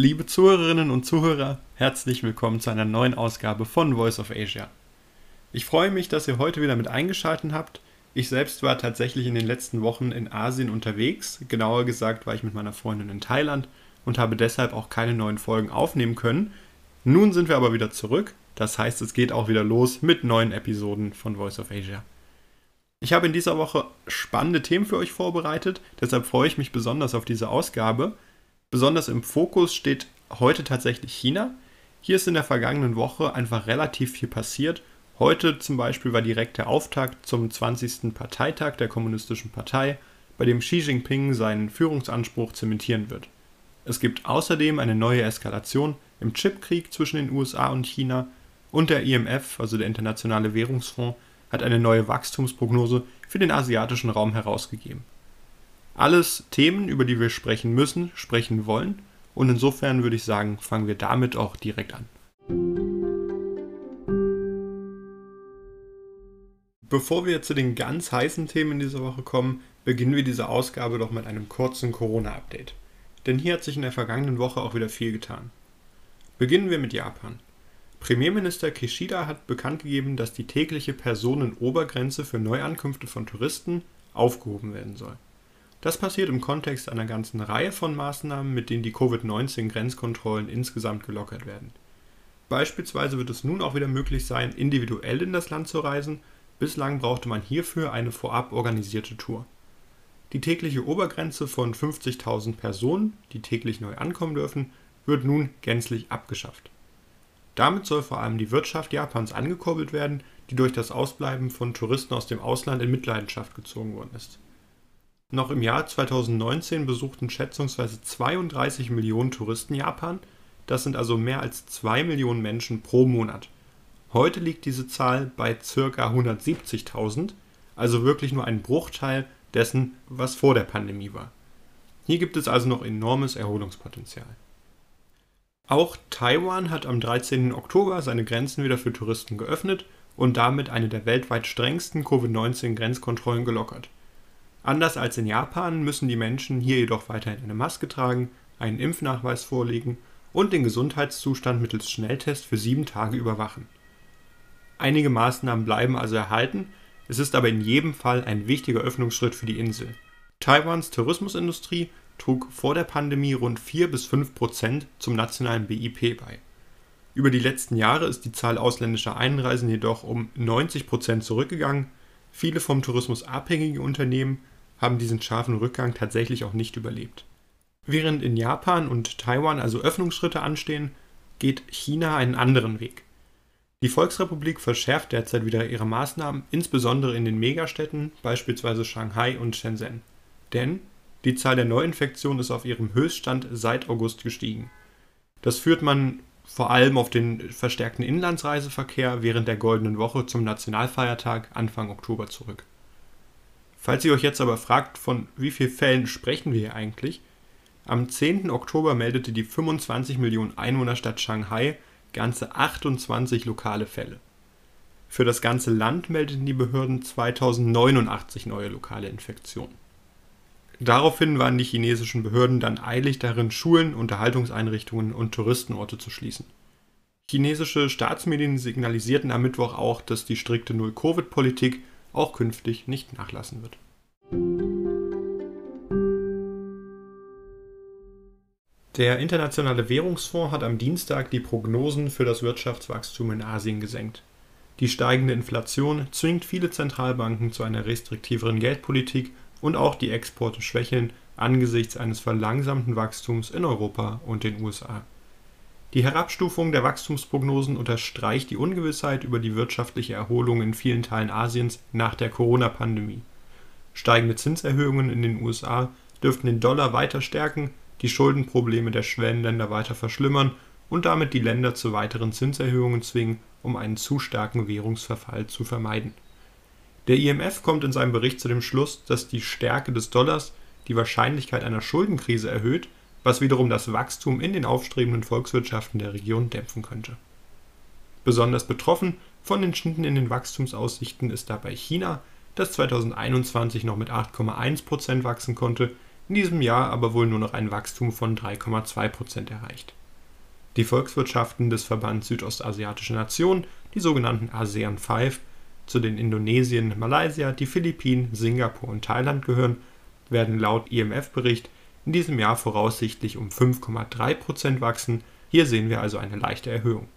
Liebe Zuhörerinnen und Zuhörer, herzlich willkommen zu einer neuen Ausgabe von Voice of Asia. Ich freue mich, dass ihr heute wieder mit eingeschaltet habt. Ich selbst war tatsächlich in den letzten Wochen in Asien unterwegs. Genauer gesagt war ich mit meiner Freundin in Thailand und habe deshalb auch keine neuen Folgen aufnehmen können. Nun sind wir aber wieder zurück. Das heißt, es geht auch wieder los mit neuen Episoden von Voice of Asia. Ich habe in dieser Woche spannende Themen für euch vorbereitet, deshalb freue ich mich besonders auf diese Ausgabe. Besonders im Fokus steht heute tatsächlich China. Hier ist in der vergangenen Woche einfach relativ viel passiert. Heute zum Beispiel war direkt der Auftakt zum 20. Parteitag der Kommunistischen Partei, bei dem Xi Jinping seinen Führungsanspruch zementieren wird. Es gibt außerdem eine neue Eskalation im Chipkrieg zwischen den USA und China und der IMF, also der Internationale Währungsfonds, hat eine neue Wachstumsprognose für den asiatischen Raum herausgegeben. Alles Themen, über die wir sprechen müssen, sprechen wollen. Und insofern würde ich sagen, fangen wir damit auch direkt an. Bevor wir zu den ganz heißen Themen in dieser Woche kommen, beginnen wir diese Ausgabe doch mit einem kurzen Corona-Update. Denn hier hat sich in der vergangenen Woche auch wieder viel getan. Beginnen wir mit Japan. Premierminister Kishida hat bekannt gegeben, dass die tägliche Personenobergrenze für Neuankünfte von Touristen aufgehoben werden soll. Das passiert im Kontext einer ganzen Reihe von Maßnahmen, mit denen die Covid-19-Grenzkontrollen insgesamt gelockert werden. Beispielsweise wird es nun auch wieder möglich sein, individuell in das Land zu reisen, bislang brauchte man hierfür eine vorab organisierte Tour. Die tägliche Obergrenze von 50.000 Personen, die täglich neu ankommen dürfen, wird nun gänzlich abgeschafft. Damit soll vor allem die Wirtschaft Japans angekurbelt werden, die durch das Ausbleiben von Touristen aus dem Ausland in Mitleidenschaft gezogen worden ist noch im Jahr 2019 besuchten schätzungsweise 32 Millionen Touristen Japan, das sind also mehr als 2 Millionen Menschen pro Monat. Heute liegt diese Zahl bei ca. 170.000, also wirklich nur ein Bruchteil dessen, was vor der Pandemie war. Hier gibt es also noch enormes Erholungspotenzial. Auch Taiwan hat am 13. Oktober seine Grenzen wieder für Touristen geöffnet und damit eine der weltweit strengsten Covid-19-Grenzkontrollen gelockert. Anders als in Japan müssen die Menschen hier jedoch weiterhin eine Maske tragen, einen Impfnachweis vorlegen und den Gesundheitszustand mittels Schnelltest für sieben Tage überwachen. Einige Maßnahmen bleiben also erhalten, es ist aber in jedem Fall ein wichtiger Öffnungsschritt für die Insel. Taiwans Tourismusindustrie trug vor der Pandemie rund 4 bis 5 Prozent zum nationalen BIP bei. Über die letzten Jahre ist die Zahl ausländischer Einreisen jedoch um 90 Prozent zurückgegangen. Viele vom Tourismus abhängige Unternehmen haben diesen scharfen Rückgang tatsächlich auch nicht überlebt. Während in Japan und Taiwan also Öffnungsschritte anstehen, geht China einen anderen Weg. Die Volksrepublik verschärft derzeit wieder ihre Maßnahmen, insbesondere in den Megastädten, beispielsweise Shanghai und Shenzhen. Denn die Zahl der Neuinfektionen ist auf ihrem Höchststand seit August gestiegen. Das führt man vor allem auf den verstärkten Inlandsreiseverkehr während der Goldenen Woche zum Nationalfeiertag Anfang Oktober zurück. Falls ihr euch jetzt aber fragt, von wie vielen Fällen sprechen wir hier eigentlich, am 10. Oktober meldete die 25 Millionen Einwohnerstadt Shanghai ganze 28 lokale Fälle. Für das ganze Land meldeten die Behörden 2089 neue lokale Infektionen. Daraufhin waren die chinesischen Behörden dann eilig darin, Schulen, Unterhaltungseinrichtungen und Touristenorte zu schließen. Chinesische Staatsmedien signalisierten am Mittwoch auch, dass die strikte Null-Covid-Politik auch künftig nicht nachlassen wird. Der Internationale Währungsfonds hat am Dienstag die Prognosen für das Wirtschaftswachstum in Asien gesenkt. Die steigende Inflation zwingt viele Zentralbanken zu einer restriktiveren Geldpolitik und auch die Exporte schwächeln angesichts eines verlangsamten Wachstums in Europa und den USA. Die Herabstufung der Wachstumsprognosen unterstreicht die Ungewissheit über die wirtschaftliche Erholung in vielen Teilen Asiens nach der Corona-Pandemie. Steigende Zinserhöhungen in den USA dürften den Dollar weiter stärken, die Schuldenprobleme der Schwellenländer weiter verschlimmern und damit die Länder zu weiteren Zinserhöhungen zwingen, um einen zu starken Währungsverfall zu vermeiden. Der IMF kommt in seinem Bericht zu dem Schluss, dass die Stärke des Dollars die Wahrscheinlichkeit einer Schuldenkrise erhöht was wiederum das Wachstum in den aufstrebenden Volkswirtschaften der Region dämpfen könnte. Besonders betroffen von den Schnitten in den Wachstumsaussichten ist dabei China, das 2021 noch mit 8,1% wachsen konnte, in diesem Jahr aber wohl nur noch ein Wachstum von 3,2% erreicht. Die Volkswirtschaften des Verbands Südostasiatischer Nationen, die sogenannten ASEAN 5, zu denen Indonesien, Malaysia, die Philippinen, Singapur und Thailand gehören, werden laut IMF-Bericht in diesem Jahr voraussichtlich um 5,3% wachsen. Hier sehen wir also eine leichte Erhöhung.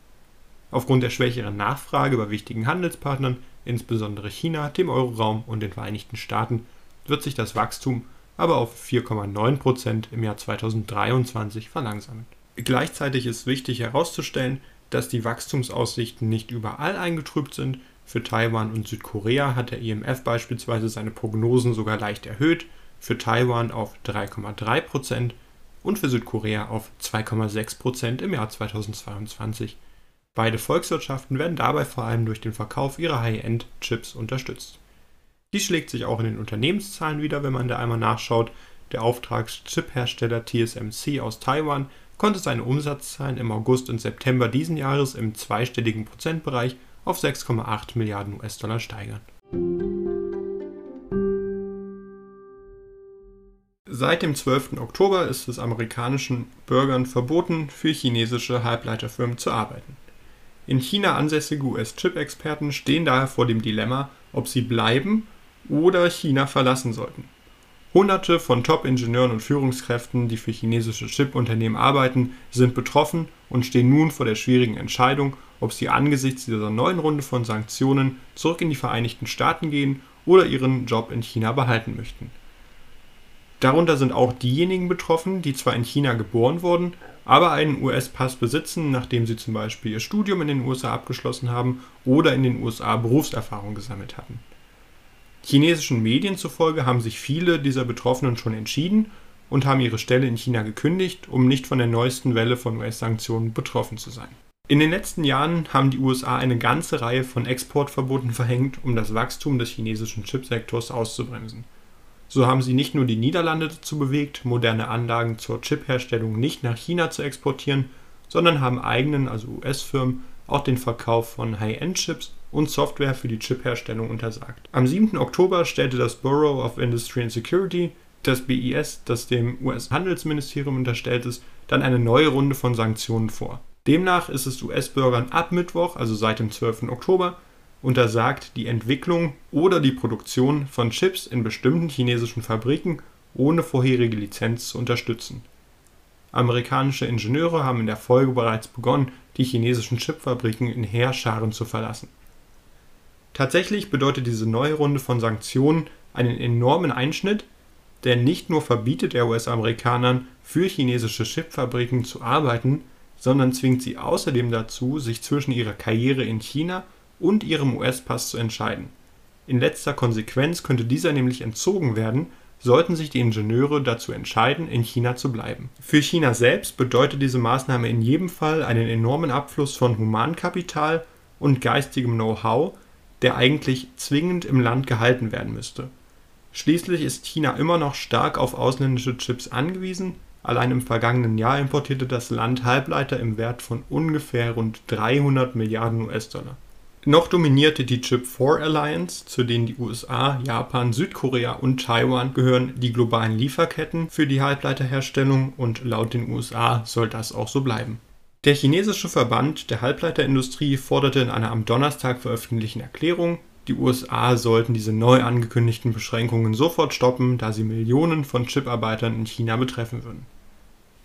Aufgrund der schwächeren Nachfrage bei wichtigen Handelspartnern, insbesondere China, dem Euroraum und den Vereinigten Staaten, wird sich das Wachstum aber auf 4,9% im Jahr 2023 verlangsamen. Gleichzeitig ist wichtig herauszustellen, dass die Wachstumsaussichten nicht überall eingetrübt sind. Für Taiwan und Südkorea hat der IMF beispielsweise seine Prognosen sogar leicht erhöht, für Taiwan auf 3,3% und für Südkorea auf 2,6% im Jahr 2022. Beide Volkswirtschaften werden dabei vor allem durch den Verkauf ihrer High-End-Chips unterstützt. Dies schlägt sich auch in den Unternehmenszahlen wieder, wenn man da einmal nachschaut. Der Auftragschip-Hersteller TSMC aus Taiwan konnte seine Umsatzzahlen im August und September diesen Jahres im zweistelligen Prozentbereich auf 6,8 Milliarden US-Dollar steigern. Seit dem 12. Oktober ist es amerikanischen Bürgern verboten, für chinesische Halbleiterfirmen zu arbeiten. In China ansässige US-Chip-Experten stehen daher vor dem Dilemma, ob sie bleiben oder China verlassen sollten. Hunderte von Top-Ingenieuren und Führungskräften, die für chinesische Chip-Unternehmen arbeiten, sind betroffen und stehen nun vor der schwierigen Entscheidung, ob sie angesichts dieser neuen Runde von Sanktionen zurück in die Vereinigten Staaten gehen oder ihren Job in China behalten möchten. Darunter sind auch diejenigen betroffen, die zwar in China geboren wurden, aber einen US-Pass besitzen, nachdem sie zum Beispiel ihr Studium in den USA abgeschlossen haben oder in den USA Berufserfahrung gesammelt hatten. Chinesischen Medien zufolge haben sich viele dieser Betroffenen schon entschieden und haben ihre Stelle in China gekündigt, um nicht von der neuesten Welle von US-Sanktionen betroffen zu sein. In den letzten Jahren haben die USA eine ganze Reihe von Exportverboten verhängt, um das Wachstum des chinesischen Chipsektors auszubremsen. So haben sie nicht nur die Niederlande dazu bewegt, moderne Anlagen zur Chipherstellung nicht nach China zu exportieren, sondern haben eigenen, also US-Firmen, auch den Verkauf von High-End-Chips und Software für die Chipherstellung untersagt. Am 7. Oktober stellte das Bureau of Industry and Security, das BIS, das dem US-Handelsministerium unterstellt ist, dann eine neue Runde von Sanktionen vor. Demnach ist es US-Bürgern ab Mittwoch, also seit dem 12. Oktober, untersagt, die Entwicklung oder die Produktion von Chips in bestimmten chinesischen Fabriken ohne vorherige Lizenz zu unterstützen. Amerikanische Ingenieure haben in der Folge bereits begonnen, die chinesischen Chipfabriken in Heerscharen zu verlassen. Tatsächlich bedeutet diese neue Runde von Sanktionen einen enormen Einschnitt, der nicht nur verbietet der US-Amerikanern, für chinesische Chipfabriken zu arbeiten, sondern zwingt sie außerdem dazu, sich zwischen ihrer Karriere in China und ihrem US-Pass zu entscheiden. In letzter Konsequenz könnte dieser nämlich entzogen werden, sollten sich die Ingenieure dazu entscheiden, in China zu bleiben. Für China selbst bedeutet diese Maßnahme in jedem Fall einen enormen Abfluss von Humankapital und geistigem Know-how, der eigentlich zwingend im Land gehalten werden müsste. Schließlich ist China immer noch stark auf ausländische Chips angewiesen. Allein im vergangenen Jahr importierte das Land Halbleiter im Wert von ungefähr rund 300 Milliarden US-Dollar. Noch dominierte die Chip-4 Alliance, zu denen die USA, Japan, Südkorea und Taiwan gehören, die globalen Lieferketten für die Halbleiterherstellung und laut den USA soll das auch so bleiben. Der chinesische Verband der Halbleiterindustrie forderte in einer am Donnerstag veröffentlichten Erklärung, die USA sollten diese neu angekündigten Beschränkungen sofort stoppen, da sie Millionen von Chiparbeitern in China betreffen würden.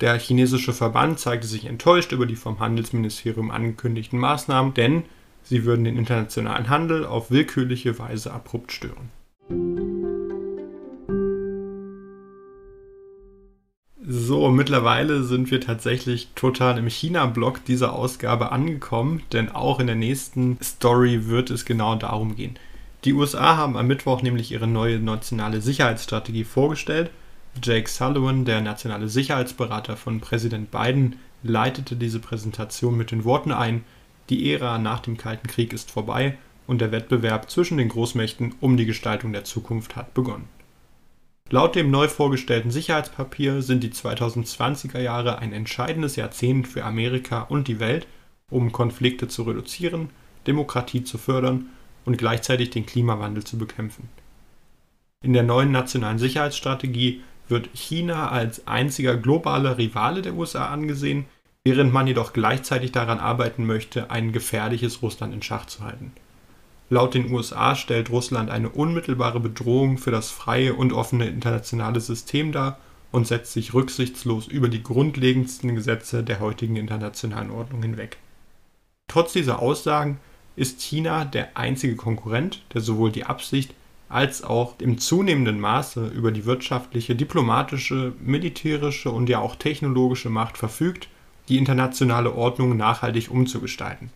Der chinesische Verband zeigte sich enttäuscht über die vom Handelsministerium angekündigten Maßnahmen, denn sie würden den internationalen Handel auf willkürliche Weise abrupt stören. So, mittlerweile sind wir tatsächlich total im China-Block dieser Ausgabe angekommen, denn auch in der nächsten Story wird es genau darum gehen. Die USA haben am Mittwoch nämlich ihre neue nationale Sicherheitsstrategie vorgestellt. Jake Sullivan, der nationale Sicherheitsberater von Präsident Biden, leitete diese Präsentation mit den Worten ein, die Ära nach dem Kalten Krieg ist vorbei und der Wettbewerb zwischen den Großmächten um die Gestaltung der Zukunft hat begonnen. Laut dem neu vorgestellten Sicherheitspapier sind die 2020er Jahre ein entscheidendes Jahrzehnt für Amerika und die Welt, um Konflikte zu reduzieren, Demokratie zu fördern und gleichzeitig den Klimawandel zu bekämpfen. In der neuen nationalen Sicherheitsstrategie wird China als einziger globaler Rivale der USA angesehen, während man jedoch gleichzeitig daran arbeiten möchte, ein gefährliches Russland in Schach zu halten. Laut den USA stellt Russland eine unmittelbare Bedrohung für das freie und offene internationale System dar und setzt sich rücksichtslos über die grundlegendsten Gesetze der heutigen internationalen Ordnung hinweg. Trotz dieser Aussagen ist China der einzige Konkurrent, der sowohl die Absicht als auch im zunehmenden Maße über die wirtschaftliche, diplomatische, militärische und ja auch technologische Macht verfügt, die internationale Ordnung nachhaltig umzugestalten.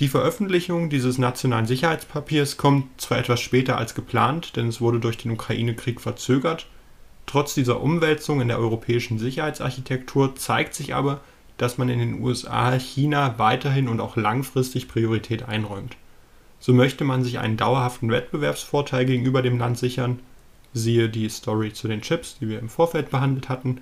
Die Veröffentlichung dieses nationalen Sicherheitspapiers kommt zwar etwas später als geplant, denn es wurde durch den Ukraine-Krieg verzögert. Trotz dieser Umwälzung in der europäischen Sicherheitsarchitektur zeigt sich aber, dass man in den USA China weiterhin und auch langfristig Priorität einräumt. So möchte man sich einen dauerhaften Wettbewerbsvorteil gegenüber dem Land sichern, siehe die Story zu den Chips, die wir im Vorfeld behandelt hatten,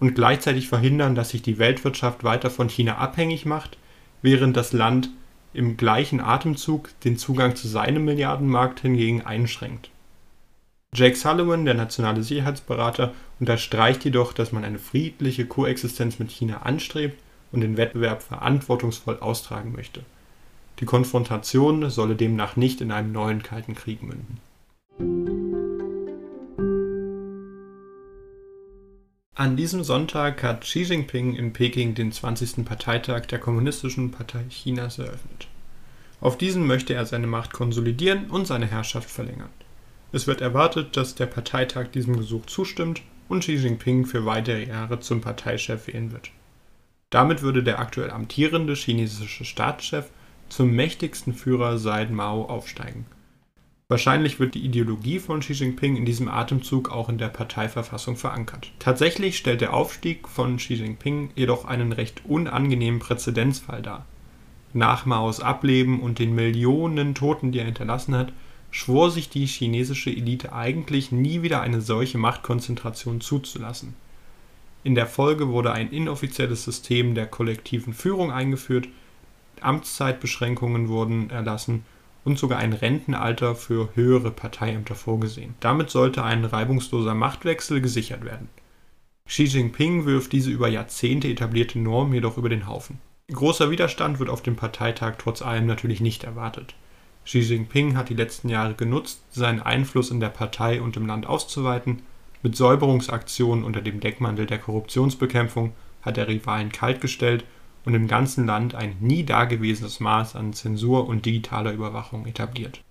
und gleichzeitig verhindern, dass sich die Weltwirtschaft weiter von China abhängig macht, während das Land im gleichen Atemzug den Zugang zu seinem Milliardenmarkt hingegen einschränkt. Jake Sullivan, der nationale Sicherheitsberater, unterstreicht jedoch, dass man eine friedliche Koexistenz mit China anstrebt und den Wettbewerb verantwortungsvoll austragen möchte. Die Konfrontation solle demnach nicht in einem neuen Kalten Krieg münden. An diesem Sonntag hat Xi Jinping in Peking den 20. Parteitag der Kommunistischen Partei Chinas eröffnet. Auf diesen möchte er seine Macht konsolidieren und seine Herrschaft verlängern. Es wird erwartet, dass der Parteitag diesem Gesuch zustimmt und Xi Jinping für weitere Jahre zum Parteichef wählen wird. Damit würde der aktuell amtierende chinesische Staatschef zum mächtigsten Führer seit Mao aufsteigen. Wahrscheinlich wird die Ideologie von Xi Jinping in diesem Atemzug auch in der Parteiverfassung verankert. Tatsächlich stellt der Aufstieg von Xi Jinping jedoch einen recht unangenehmen Präzedenzfall dar. Nach Maos Ableben und den Millionen Toten, die er hinterlassen hat, schwor sich die chinesische Elite eigentlich nie wieder eine solche Machtkonzentration zuzulassen. In der Folge wurde ein inoffizielles System der kollektiven Führung eingeführt, Amtszeitbeschränkungen wurden erlassen und sogar ein Rentenalter für höhere Parteiämter vorgesehen. Damit sollte ein reibungsloser Machtwechsel gesichert werden. Xi Jinping wirft diese über Jahrzehnte etablierte Norm jedoch über den Haufen. Großer Widerstand wird auf dem Parteitag trotz allem natürlich nicht erwartet. Xi Jinping hat die letzten Jahre genutzt, seinen Einfluss in der Partei und im Land auszuweiten. Mit Säuberungsaktionen unter dem Deckmantel der Korruptionsbekämpfung hat er Rivalen kaltgestellt und im ganzen Land ein nie dagewesenes Maß an Zensur und digitaler Überwachung etabliert.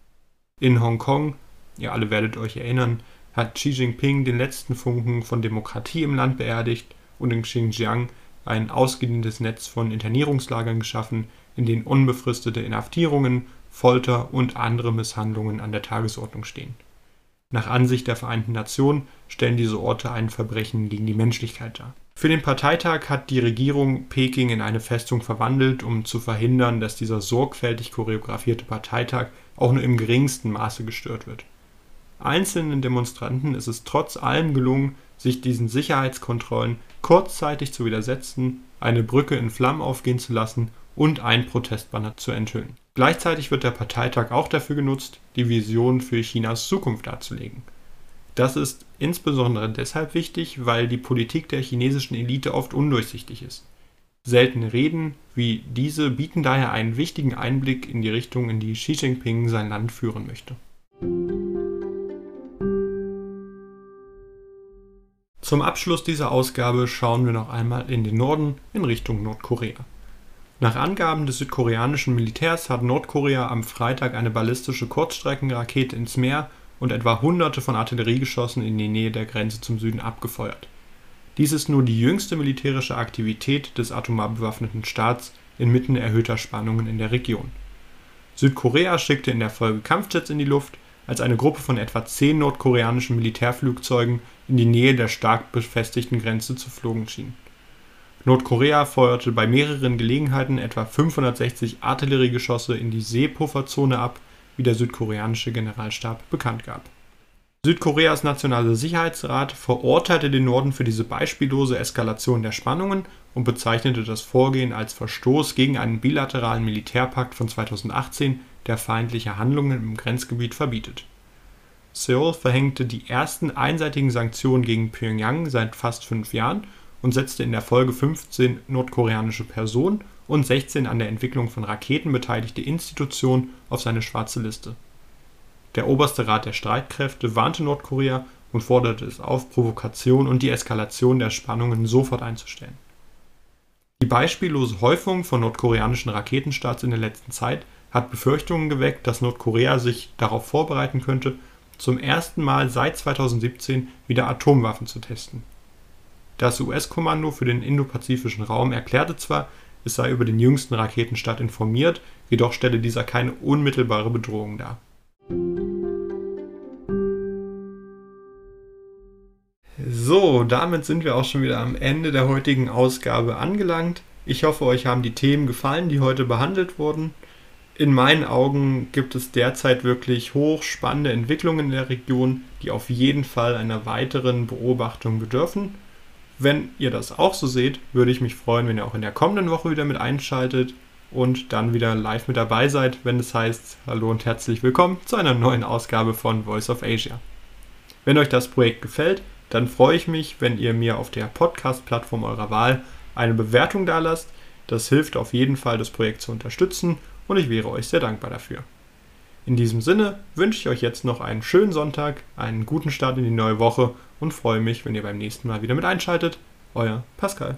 In Hongkong, ihr alle werdet euch erinnern, hat Xi Jinping den letzten Funken von Demokratie im Land beerdigt und in Xinjiang ein ausgedehntes Netz von Internierungslagern geschaffen, in denen unbefristete Inhaftierungen, Folter und andere Misshandlungen an der Tagesordnung stehen. Nach Ansicht der Vereinten Nationen stellen diese Orte ein Verbrechen gegen die Menschlichkeit dar. Für den Parteitag hat die Regierung Peking in eine Festung verwandelt, um zu verhindern, dass dieser sorgfältig choreografierte Parteitag auch nur im geringsten Maße gestört wird. Einzelnen Demonstranten ist es trotz allem gelungen, sich diesen Sicherheitskontrollen kurzzeitig zu widersetzen, eine Brücke in Flammen aufgehen zu lassen und ein Protestbanner zu enthüllen. Gleichzeitig wird der Parteitag auch dafür genutzt, die Vision für Chinas Zukunft darzulegen. Das ist insbesondere deshalb wichtig, weil die Politik der chinesischen Elite oft undurchsichtig ist. Seltene Reden wie diese bieten daher einen wichtigen Einblick in die Richtung, in die Xi Jinping sein Land führen möchte. Zum Abschluss dieser Ausgabe schauen wir noch einmal in den Norden in Richtung Nordkorea. Nach Angaben des südkoreanischen Militärs hat Nordkorea am Freitag eine ballistische Kurzstreckenrakete ins Meer und etwa Hunderte von Artilleriegeschossen in die Nähe der Grenze zum Süden abgefeuert. Dies ist nur die jüngste militärische Aktivität des atomar bewaffneten Staats inmitten erhöhter Spannungen in der Region. Südkorea schickte in der Folge Kampfjets in die Luft, als eine Gruppe von etwa zehn nordkoreanischen Militärflugzeugen in die Nähe der stark befestigten Grenze zu flogen schien. Nordkorea feuerte bei mehreren Gelegenheiten etwa 560 Artilleriegeschosse in die Seepufferzone ab wie der südkoreanische Generalstab bekannt gab. Südkoreas Nationaler Sicherheitsrat verurteilte den Norden für diese beispiellose Eskalation der Spannungen und bezeichnete das Vorgehen als Verstoß gegen einen bilateralen Militärpakt von 2018, der feindliche Handlungen im Grenzgebiet verbietet. Seoul verhängte die ersten einseitigen Sanktionen gegen Pyongyang seit fast fünf Jahren und setzte in der Folge 15 nordkoreanische Personen und 16 an der Entwicklung von Raketen beteiligte Institutionen auf seine schwarze Liste. Der Oberste Rat der Streitkräfte warnte Nordkorea und forderte es auf, Provokation und die Eskalation der Spannungen sofort einzustellen. Die beispiellose Häufung von nordkoreanischen Raketenstarts in der letzten Zeit hat Befürchtungen geweckt, dass Nordkorea sich darauf vorbereiten könnte, zum ersten Mal seit 2017 wieder Atomwaffen zu testen. Das US-Kommando für den indopazifischen Raum erklärte zwar, es sei über den jüngsten Raketenstart informiert, jedoch stelle dieser keine unmittelbare Bedrohung dar. So, damit sind wir auch schon wieder am Ende der heutigen Ausgabe angelangt. Ich hoffe, euch haben die Themen gefallen, die heute behandelt wurden. In meinen Augen gibt es derzeit wirklich hochspannende Entwicklungen in der Region, die auf jeden Fall einer weiteren Beobachtung bedürfen. Wenn ihr das auch so seht, würde ich mich freuen, wenn ihr auch in der kommenden Woche wieder mit einschaltet und dann wieder live mit dabei seid, wenn es heißt Hallo und herzlich willkommen zu einer neuen Ausgabe von Voice of Asia. Wenn euch das Projekt gefällt, dann freue ich mich, wenn ihr mir auf der Podcast-Plattform eurer Wahl eine Bewertung dalasst. Das hilft auf jeden Fall, das Projekt zu unterstützen und ich wäre euch sehr dankbar dafür. In diesem Sinne wünsche ich euch jetzt noch einen schönen Sonntag, einen guten Start in die neue Woche und freue mich, wenn ihr beim nächsten Mal wieder mit einschaltet. Euer Pascal.